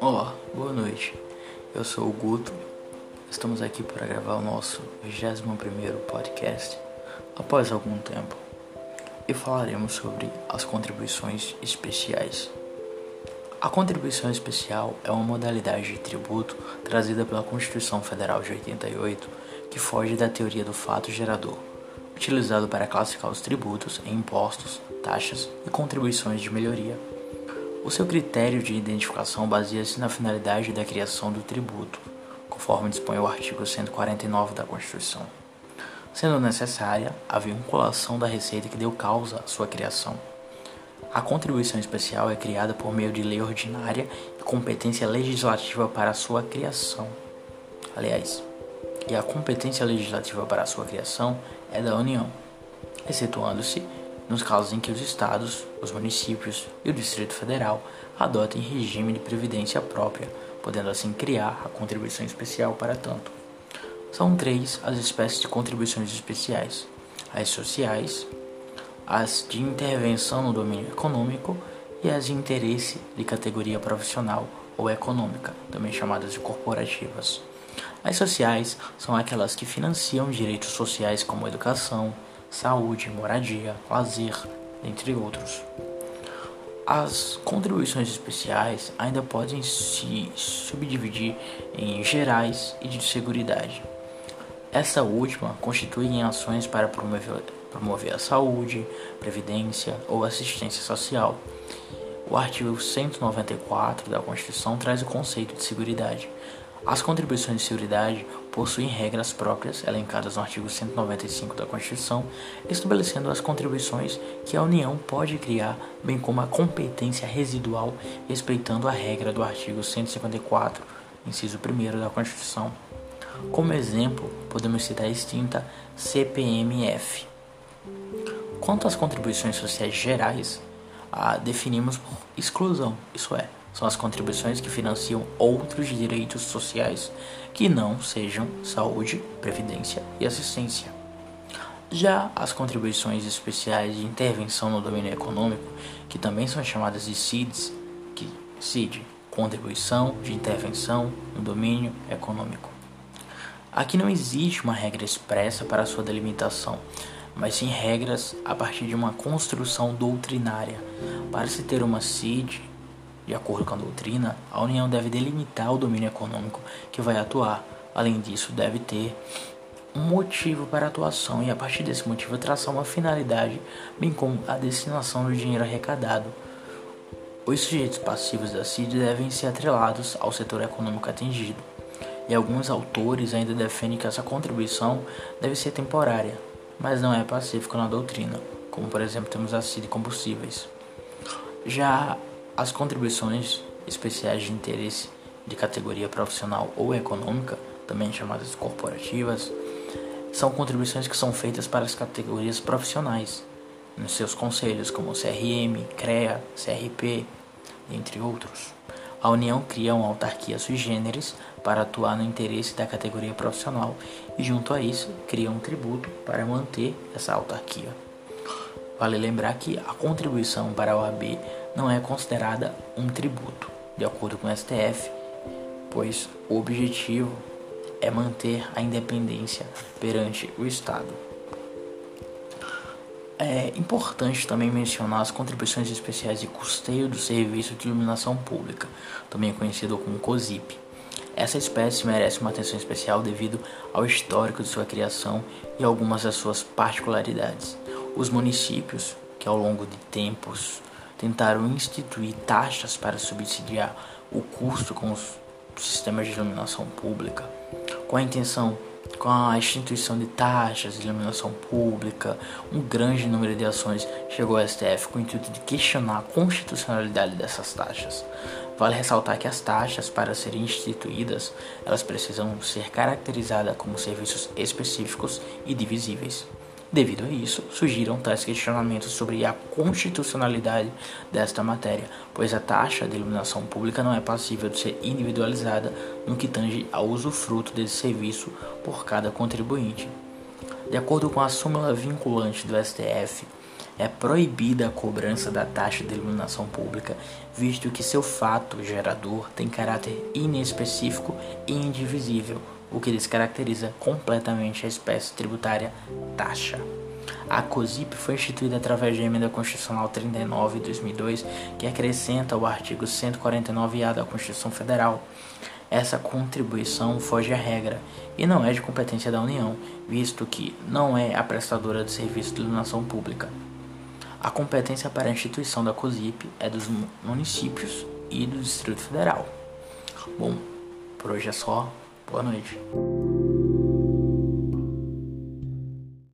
Olá, boa noite. Eu sou o Guto. Estamos aqui para gravar o nosso 21º podcast após algum tempo. E falaremos sobre as contribuições especiais. A contribuição especial é uma modalidade de tributo trazida pela Constituição Federal de 88 que foge da teoria do fato gerador, utilizado para classificar os tributos em impostos, taxas e contribuições de melhoria. O seu critério de identificação baseia-se na finalidade da criação do tributo, conforme dispõe o artigo 149 da Constituição, sendo necessária a vinculação da receita que deu causa à sua criação. A contribuição especial é criada por meio de lei ordinária e competência legislativa para sua criação. Aliás, e a competência legislativa para sua criação é da União, excetuando-se nos casos em que os estados, os municípios e o Distrito Federal adotem regime de previdência própria, podendo assim criar a contribuição especial para tanto. São três as espécies de contribuições especiais: as sociais, as de intervenção no domínio econômico e as de interesse de categoria profissional ou econômica, também chamadas de corporativas. As sociais são aquelas que financiam direitos sociais como educação, saúde, moradia, lazer, entre outros. As contribuições especiais ainda podem se subdividir em gerais e de seguridade. Essa última constitui em ações para promover, promover a saúde, previdência ou assistência social. O artigo 194 da Constituição traz o conceito de seguridade, as contribuições de seguridade possuem regras próprias elencadas no artigo 195 da Constituição, estabelecendo as contribuições que a União pode criar, bem como a competência residual, respeitando a regra do artigo 154, inciso 1 da Constituição. Como exemplo, podemos citar a extinta CPMF. Quanto às contribuições sociais gerais, a definimos por exclusão, isso é, são as contribuições que financiam outros direitos sociais que não sejam saúde, previdência e assistência. Já as contribuições especiais de intervenção no domínio econômico, que também são chamadas de CIDs, que CID, contribuição de intervenção no domínio econômico. Aqui não existe uma regra expressa para sua delimitação, mas sim regras a partir de uma construção doutrinária. Para se ter uma CID, de acordo com a doutrina, a União deve delimitar o domínio econômico que vai atuar. Além disso, deve ter um motivo para a atuação e, a partir desse motivo, traçar uma finalidade, bem como a destinação do dinheiro arrecadado. Os sujeitos passivos da CID devem ser atrelados ao setor econômico atingido, e alguns autores ainda defendem que essa contribuição deve ser temporária, mas não é pacífico na doutrina, como por exemplo temos a CID combustíveis. Já as contribuições especiais de interesse de categoria profissional ou econômica, também chamadas corporativas, são contribuições que são feitas para as categorias profissionais, nos seus conselhos, como CRM, CREA, CRP, entre outros. A União cria uma autarquia sui generis para atuar no interesse da categoria profissional e, junto a isso, cria um tributo para manter essa autarquia. Vale lembrar que a contribuição para a OAB não é considerada um tributo, de acordo com o STF, pois o objetivo é manter a independência perante o Estado. É importante também mencionar as contribuições especiais de custeio do Serviço de Iluminação Pública, também conhecido como COSIP. Essa espécie merece uma atenção especial devido ao histórico de sua criação e algumas das suas particularidades. Os municípios, que ao longo de tempos tentaram instituir taxas para subsidiar o custo com os sistemas de iluminação pública, com a intenção com a instituição de taxas de iluminação pública, um grande número de ações chegou ao STF com o intuito de questionar a constitucionalidade dessas taxas. Vale ressaltar que as taxas, para serem instituídas, elas precisam ser caracterizadas como serviços específicos e divisíveis. Devido a isso, surgiram tais questionamentos sobre a constitucionalidade desta matéria, pois a taxa de iluminação pública não é passível de ser individualizada no que tange ao usufruto desse serviço por cada contribuinte. De acordo com a súmula vinculante do STF, é proibida a cobrança da taxa de iluminação pública, visto que seu fato gerador tem caráter inespecífico e indivisível, o que descaracteriza completamente a espécie tributária taxa. A COSIP foi instituída através da Emenda Constitucional 39 de 2002, que acrescenta o artigo 149-A da Constituição Federal. Essa contribuição foge à regra e não é de competência da União, visto que não é a prestadora de serviço de iluminação pública. A competência para a instituição da COSIP é dos municípios e do Distrito Federal. Bom, por hoje é só. Boa noite.